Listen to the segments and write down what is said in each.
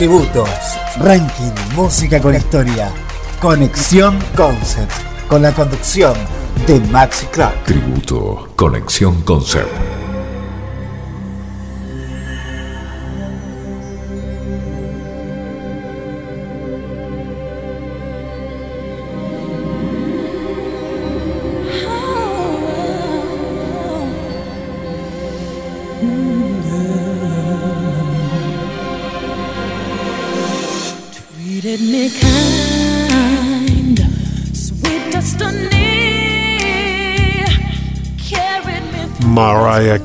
Tributos. Ranking Música con Historia. Conexión Concept. Con la conducción de Maxi Clark. Tributo. Conexión Concept.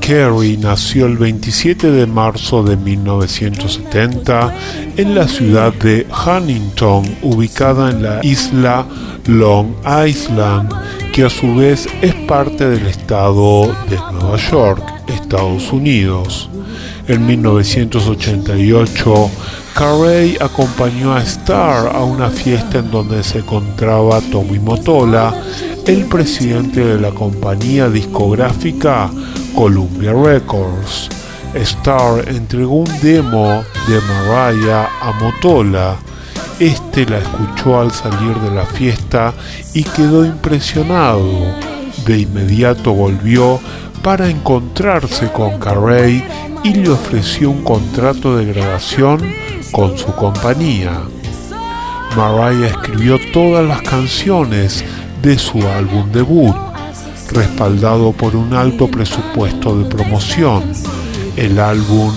Carey nació el 27 de marzo de 1970 en la ciudad de Huntington, ubicada en la isla Long Island, que a su vez es parte del estado de Nueva York, Estados Unidos. En 1988, Carey acompañó a Star a una fiesta en donde se encontraba Tommy Motola, el presidente de la compañía discográfica Columbia Records. Star entregó un demo de Mariah a Motola. Este la escuchó al salir de la fiesta y quedó impresionado. De inmediato volvió para encontrarse con Carey y le ofreció un contrato de grabación con su compañía. Mariah escribió todas las canciones de su álbum debut, respaldado por un alto presupuesto de promoción. El álbum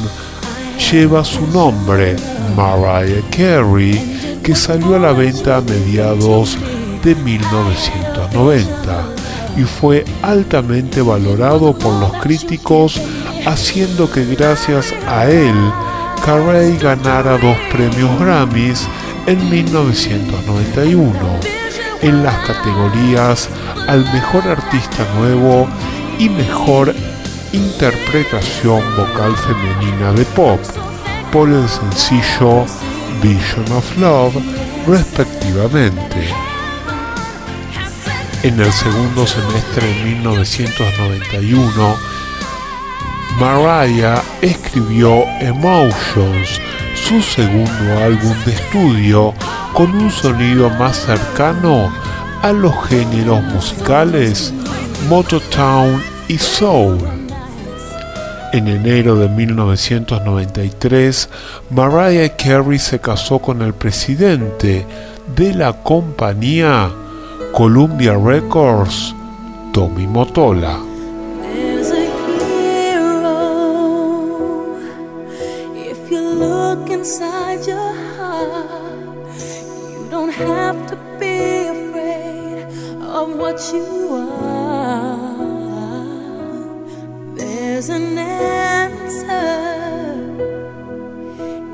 lleva su nombre, Mariah Carey, que salió a la venta a mediados de 1990 y fue altamente valorado por los críticos, haciendo que gracias a él Carey ganara dos premios Grammys en 1991 en las categorías al mejor artista nuevo y mejor interpretación vocal femenina de pop por el sencillo Vision of Love respectivamente. En el segundo semestre de 1991, Mariah escribió Emotions, su segundo álbum de estudio con un sonido más cercano a los géneros musicales Mototown y Soul. En enero de 1993, Mariah Carey se casó con el presidente de la compañía Columbia Records, Tommy Motola. have to be afraid of what you are. There's an answer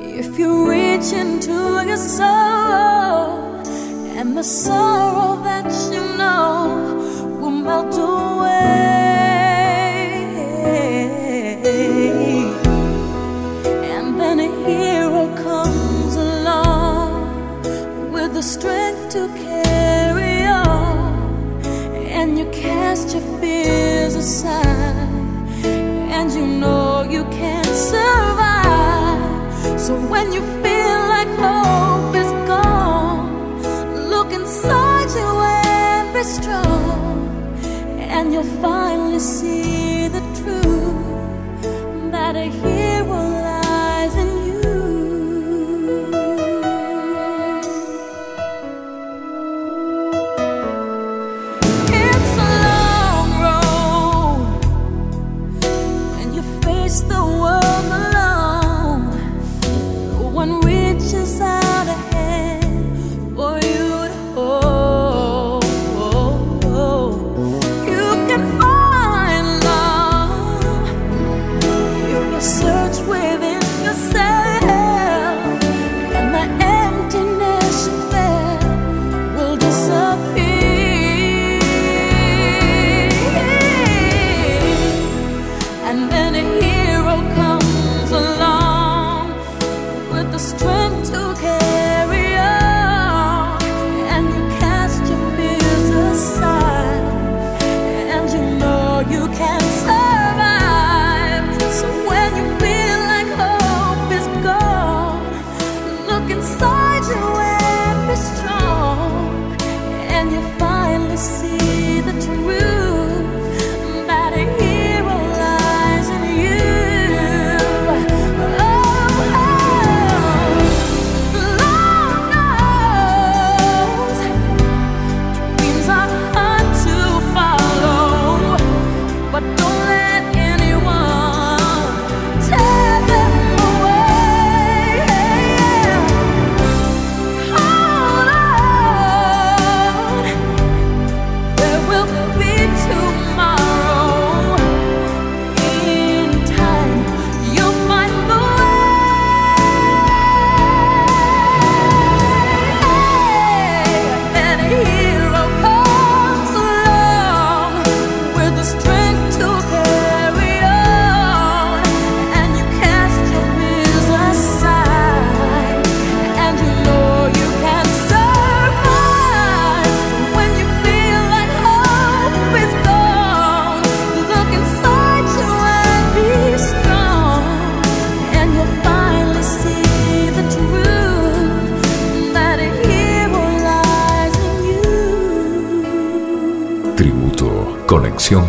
if you reach into your soul, and the sorrow that you know will melt away. and you know you can't survive. So when you feel like hope is gone, look inside you and be strong, and you'll finally see the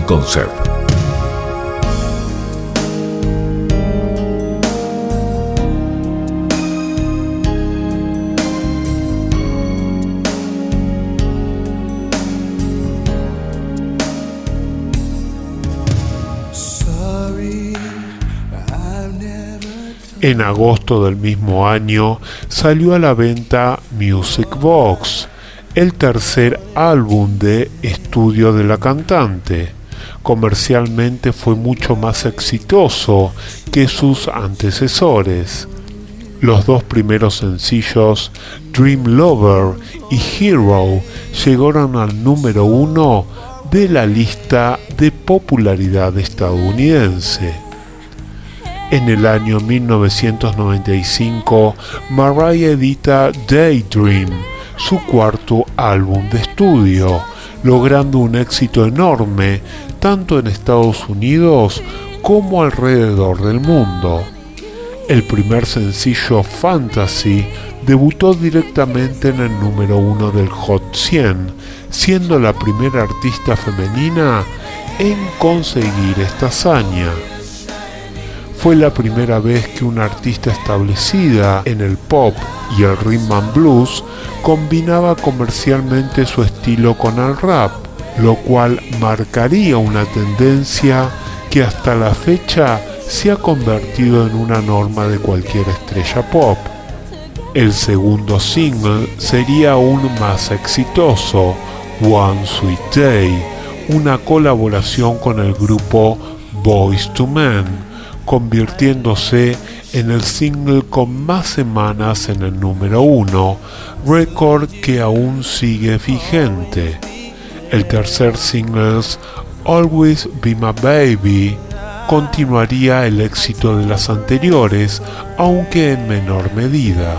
Concept. En agosto del mismo año salió a la venta Music Box, el tercer álbum de estudio de la cantante. Comercialmente fue mucho más exitoso que sus antecesores. Los dos primeros sencillos, Dream Lover y Hero, llegaron al número uno de la lista de popularidad estadounidense. En el año 1995, Mariah edita Daydream, su cuarto álbum de estudio, logrando un éxito enorme tanto en Estados Unidos como alrededor del mundo. El primer sencillo Fantasy debutó directamente en el número uno del Hot 100, siendo la primera artista femenina en conseguir esta hazaña fue la primera vez que una artista establecida en el pop y el rhythm and blues combinaba comercialmente su estilo con el rap, lo cual marcaría una tendencia que hasta la fecha se ha convertido en una norma de cualquier estrella pop. El segundo single sería aún más exitoso, One Sweet Day, una colaboración con el grupo Boys to Men, convirtiéndose en el single con más semanas en el número uno, récord que aún sigue vigente. El tercer single, Always Be My Baby, continuaría el éxito de las anteriores, aunque en menor medida.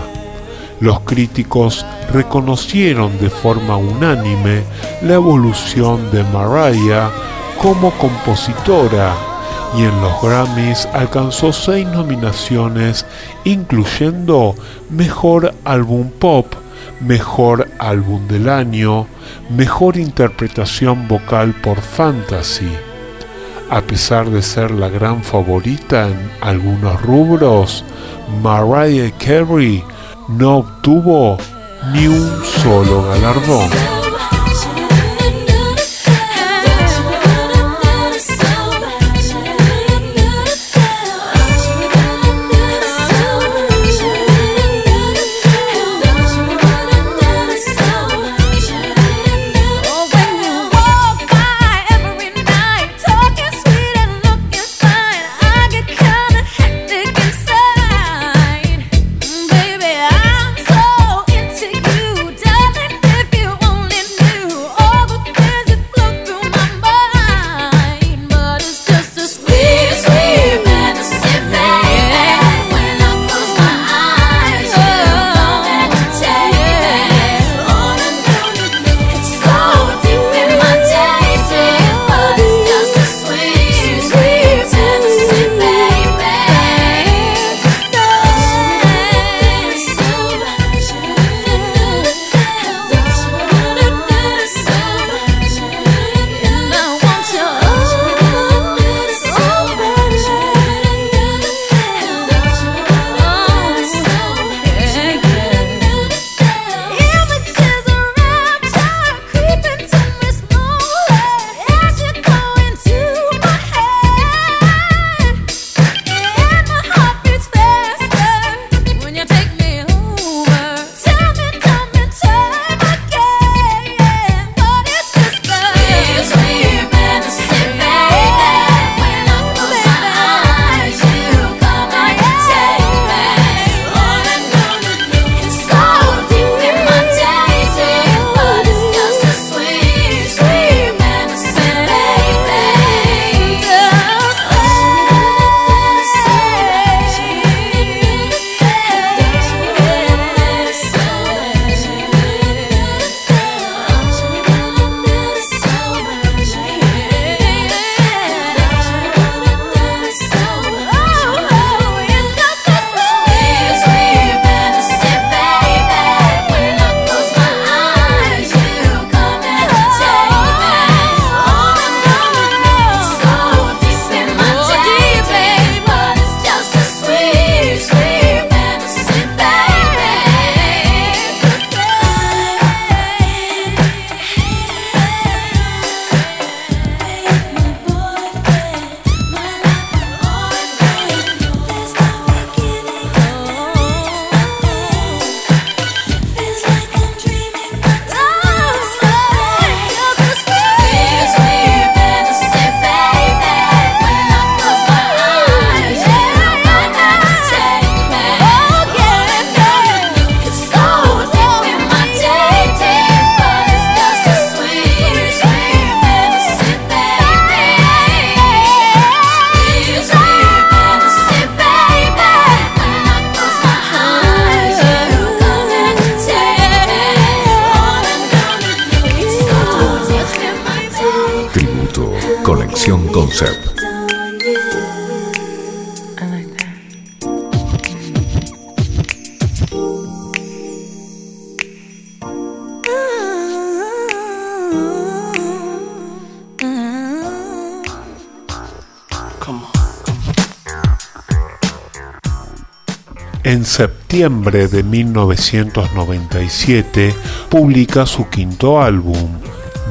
Los críticos reconocieron de forma unánime la evolución de Mariah como compositora y en los Grammys alcanzó seis nominaciones, incluyendo Mejor Álbum Pop, Mejor Álbum del Año, Mejor Interpretación Vocal por Fantasy. A pesar de ser la gran favorita en algunos rubros, Mariah Carey no obtuvo ni un solo galardón. Concept. En septiembre de 1997 publica su quinto álbum,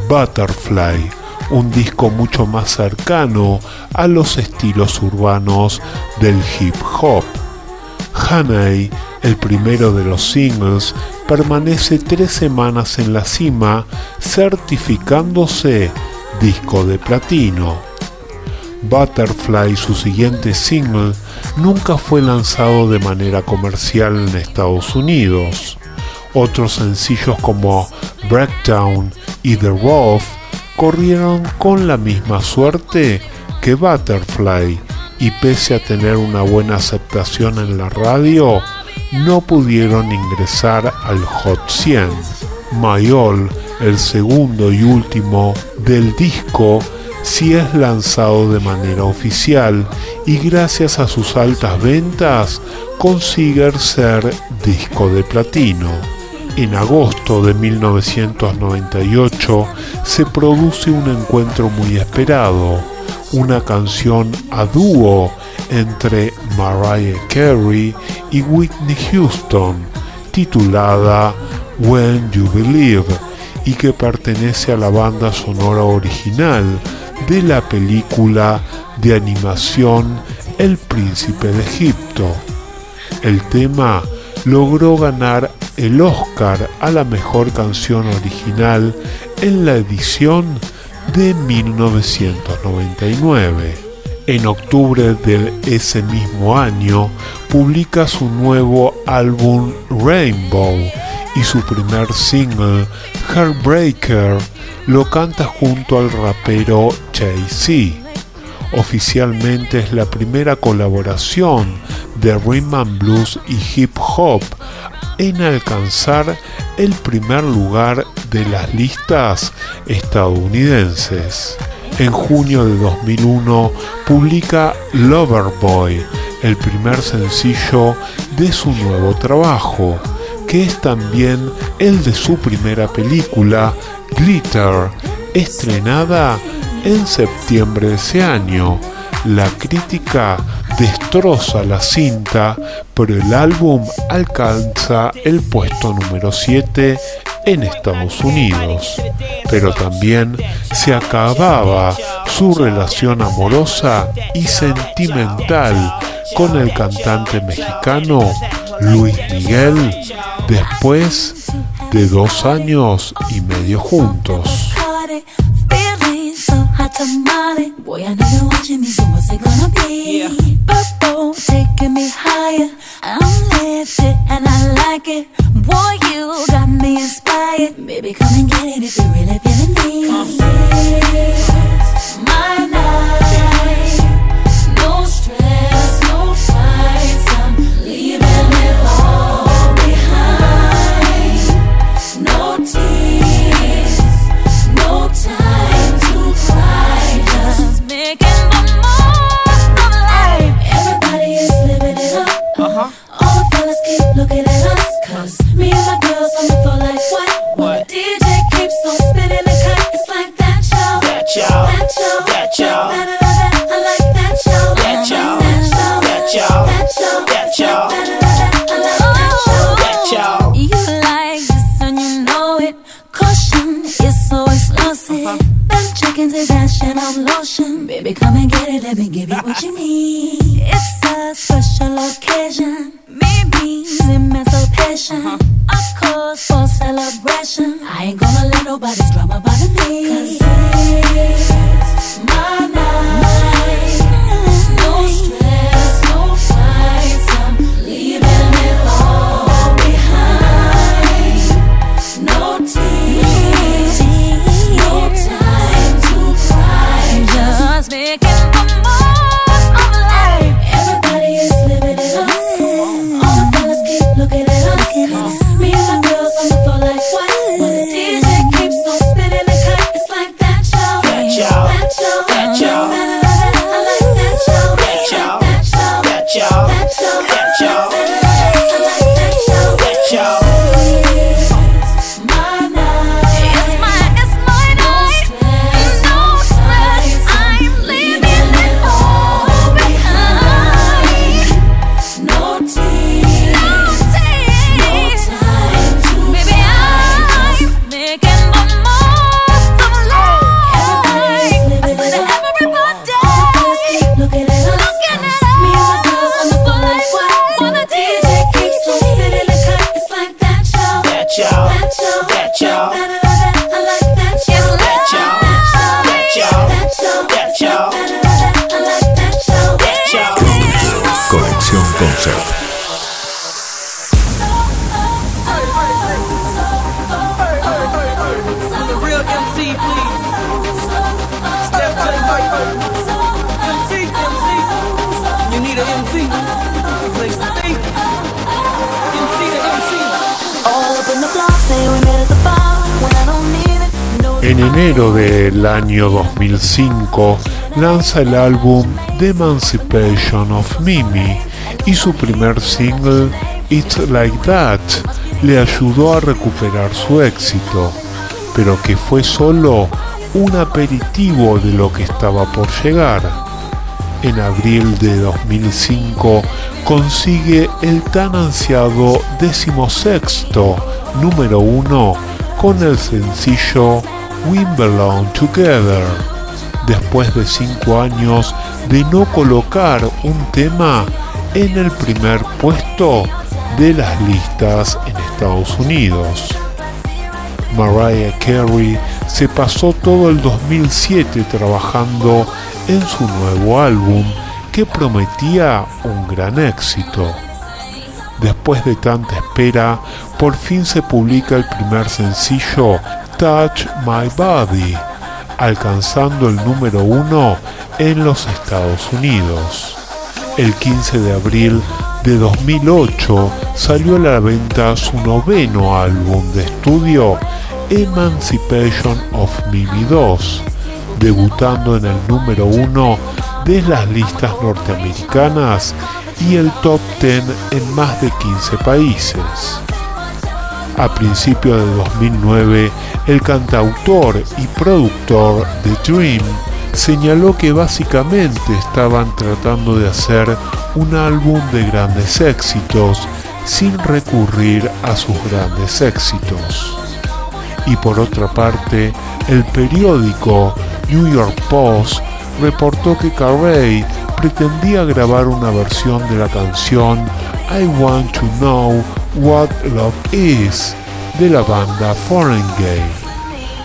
Butterfly, un disco mucho más cercano a los estilos urbanos del hip hop. Hanay, el primero de los singles, permanece tres semanas en la cima, certificándose disco de platino. Butterfly, su siguiente single, nunca fue lanzado de manera comercial en Estados Unidos. Otros sencillos como Breakdown y The Rough corrieron con la misma suerte que Butterfly y pese a tener una buena aceptación en la radio, no pudieron ingresar al Hot 100. Mayol, el segundo y último del disco, si es lanzado de manera oficial y gracias a sus altas ventas consigue ser disco de platino. En agosto de 1998 se produce un encuentro muy esperado, una canción a dúo entre Mariah Carey y Whitney Houston, titulada When You Believe, y que pertenece a la banda sonora original de la película de animación El Príncipe de Egipto. El tema logró ganar el Oscar a la mejor canción original en la edición de 1999. En octubre de ese mismo año publica su nuevo álbum Rainbow y su primer single Heartbreaker lo canta junto al rapero Jay-Z. Oficialmente es la primera colaboración de rhythm blues y hip hop en alcanzar el primer lugar de las listas estadounidenses. En junio de 2001 publica Loverboy, el primer sencillo de su nuevo trabajo, que es también el de su primera película, Glitter, estrenada en septiembre de ese año. La crítica destroza la cinta, pero el álbum alcanza el puesto número 7 en Estados Unidos. Pero también se acababa su relación amorosa y sentimental con el cantante mexicano Luis Miguel después de dos años y medio juntos. Boy, I know you're watching me, so what's it gonna be? Yeah. Purple, taking me higher. I'm lifted and I like it. Boy, you got me inspired. Baby, come and get it if you're really En enero del año 2005 lanza el álbum The Emancipation of Mimi y su primer single It's Like That le ayudó a recuperar su éxito, pero que fue solo un aperitivo de lo que estaba por llegar. En abril de 2005 consigue el tan ansiado decimosexto número uno con el sencillo We Belong Together, después de cinco años de no colocar un tema en el primer puesto de las listas en Estados Unidos. Mariah Carey se pasó todo el 2007 trabajando en su nuevo álbum que prometía un gran éxito. Después de tanta espera, por fin se publica el primer sencillo Touch My Body, alcanzando el número uno en los Estados Unidos. El 15 de abril de 2008 salió a la venta su noveno álbum de estudio Emancipation of Mimi 2, debutando en el número uno de las listas norteamericanas y el top 10 en más de 15 países. A principios de 2009, el cantautor y productor de Dream señaló que básicamente estaban tratando de hacer un álbum de grandes éxitos sin recurrir a sus grandes éxitos. Y por otra parte, el periódico New York Post reportó que Carey pretendía grabar una versión de la canción I Want to Know What Love Is de la banda Foreign Gay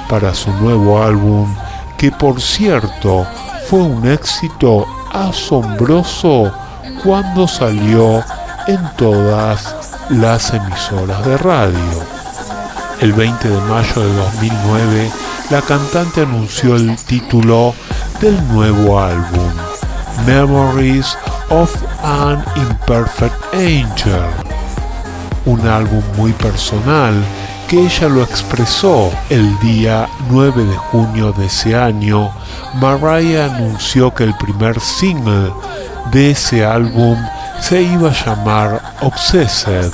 para su nuevo álbum que por cierto fue un éxito asombroso cuando salió en todas las emisoras de radio. El 20 de mayo de 2009, la cantante anunció el título del nuevo álbum, Memories of an Imperfect Angel, un álbum muy personal que ella lo expresó el día 9 de junio de ese año. Mariah anunció que el primer single de ese álbum se iba a llamar Obsessed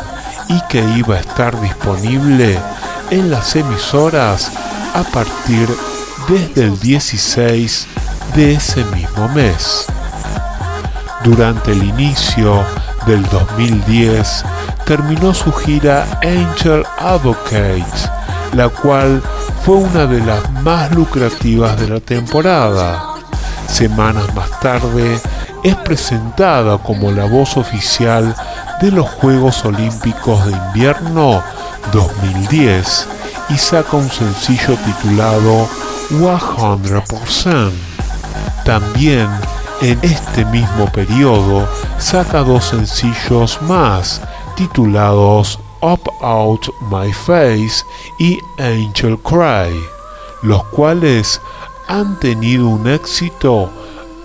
y que iba a estar disponible en las emisoras a partir desde el 16 de ese mismo mes. Durante el inicio del 2010 terminó su gira Angel Advocate, la cual fue una de las más lucrativas de la temporada. Semanas más tarde es presentada como la voz oficial de los Juegos Olímpicos de Invierno 2010 y saca un sencillo titulado 100%. También en este mismo periodo saca dos sencillos más titulados Up Out My Face y Angel Cry, los cuales han tenido un éxito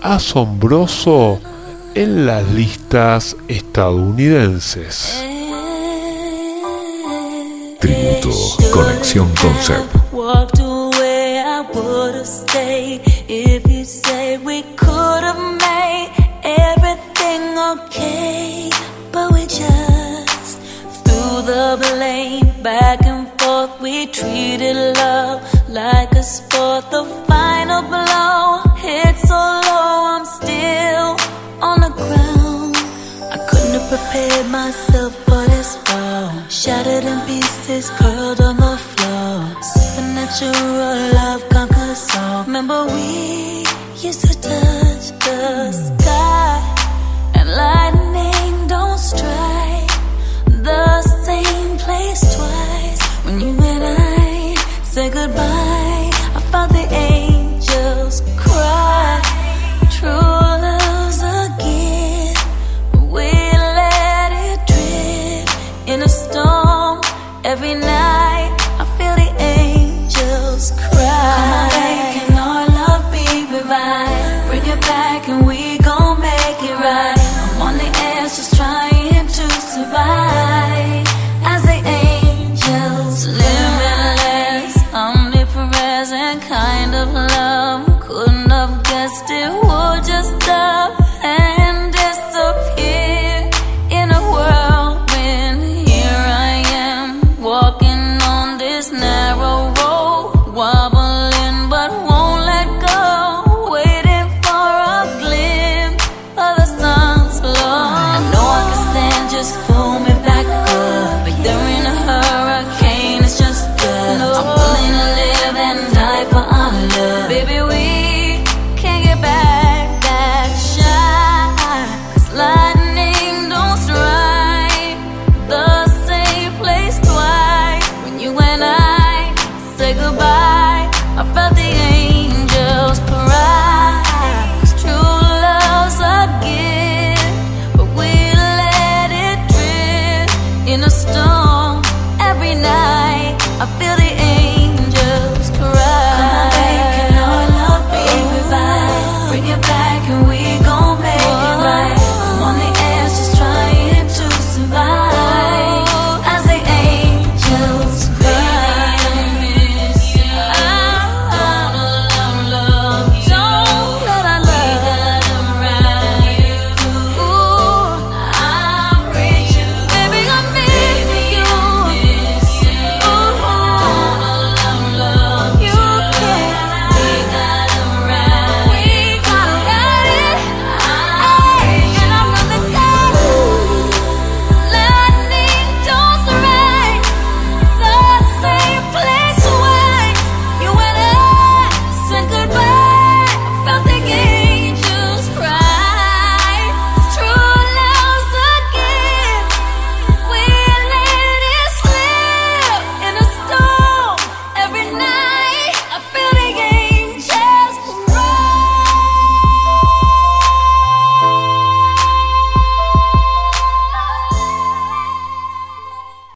asombroso en las listas estadounidenses. Tributo Conexión Concept. Okay. But we just threw the blame back and forth. We treated love like a sport. The final blow hit so low, I'm still on the ground. I couldn't have prepared myself for this fall. Shattered in pieces, curled on the floor. Supernatural love conquers all. Remember we